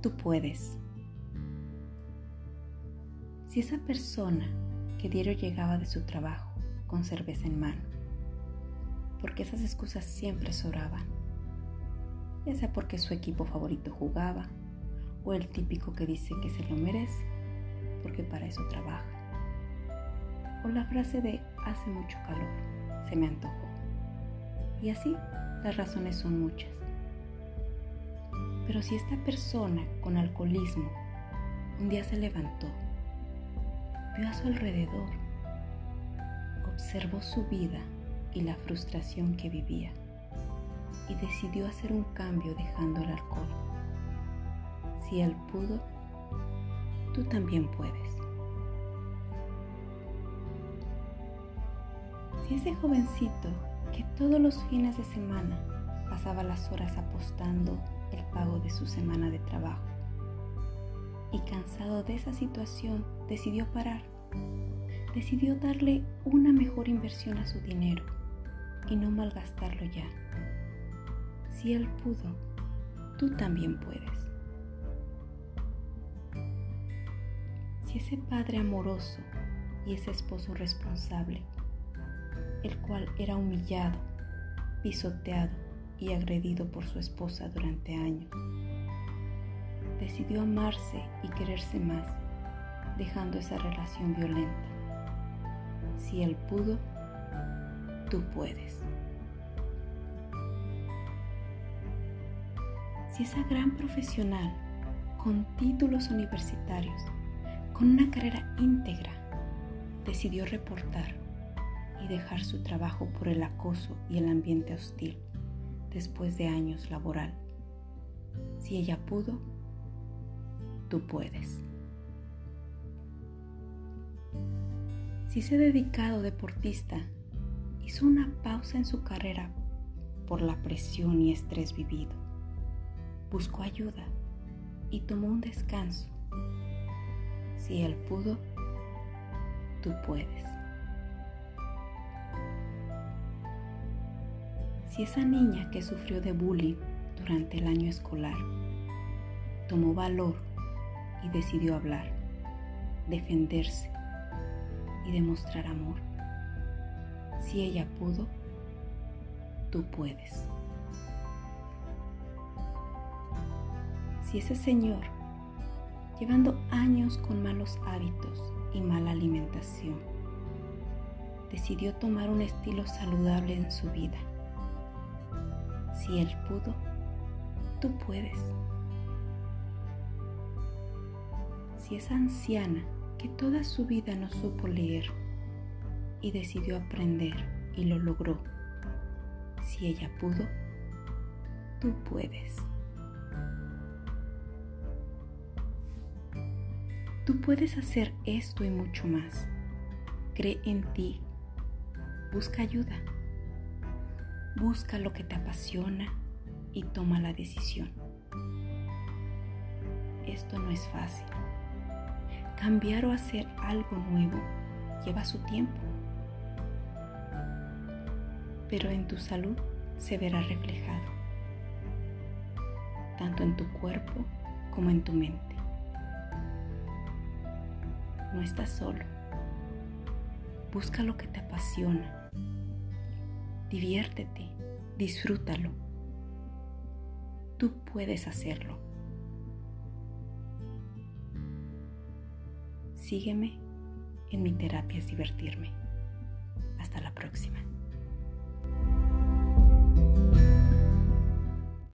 tú puedes. Si esa persona que diario llegaba de su trabajo con cerveza en mano, porque esas excusas siempre sobraban, ya sea porque su equipo favorito jugaba, o el típico que dice que se lo merece, porque para eso trabaja, o la frase de hace mucho calor, se me antojó. Y así las razones son muchas. Pero si esta persona con alcoholismo un día se levantó, vio a su alrededor, observó su vida y la frustración que vivía y decidió hacer un cambio dejando el alcohol. Si él pudo, tú también puedes. Si ese jovencito que todos los fines de semana pasaba las horas apostando el pago de su semana de trabajo y cansado de esa situación decidió parar, decidió darle una mejor inversión a su dinero y no malgastarlo ya. Si él pudo, tú también puedes. Si ese padre amoroso y ese esposo responsable el cual era humillado, pisoteado y agredido por su esposa durante años. Decidió amarse y quererse más, dejando esa relación violenta. Si él pudo, tú puedes. Si esa gran profesional con títulos universitarios, con una carrera íntegra, decidió reportar y dejar su trabajo por el acoso y el ambiente hostil después de años laboral. Si ella pudo, tú puedes. Si ese dedicado deportista hizo una pausa en su carrera por la presión y estrés vivido, buscó ayuda y tomó un descanso. Si él pudo, tú puedes. Si esa niña que sufrió de bullying durante el año escolar tomó valor y decidió hablar, defenderse y demostrar amor, si ella pudo, tú puedes. Si ese señor, llevando años con malos hábitos y mala alimentación, decidió tomar un estilo saludable en su vida, si Él pudo, tú puedes. Si esa anciana que toda su vida no supo leer y decidió aprender y lo logró, si ella pudo, tú puedes. Tú puedes hacer esto y mucho más. Cree en ti. Busca ayuda. Busca lo que te apasiona y toma la decisión. Esto no es fácil. Cambiar o hacer algo nuevo lleva su tiempo, pero en tu salud se verá reflejado, tanto en tu cuerpo como en tu mente. No estás solo. Busca lo que te apasiona Diviértete, disfrútalo. Tú puedes hacerlo. Sígueme en mi terapia es divertirme. Hasta la próxima.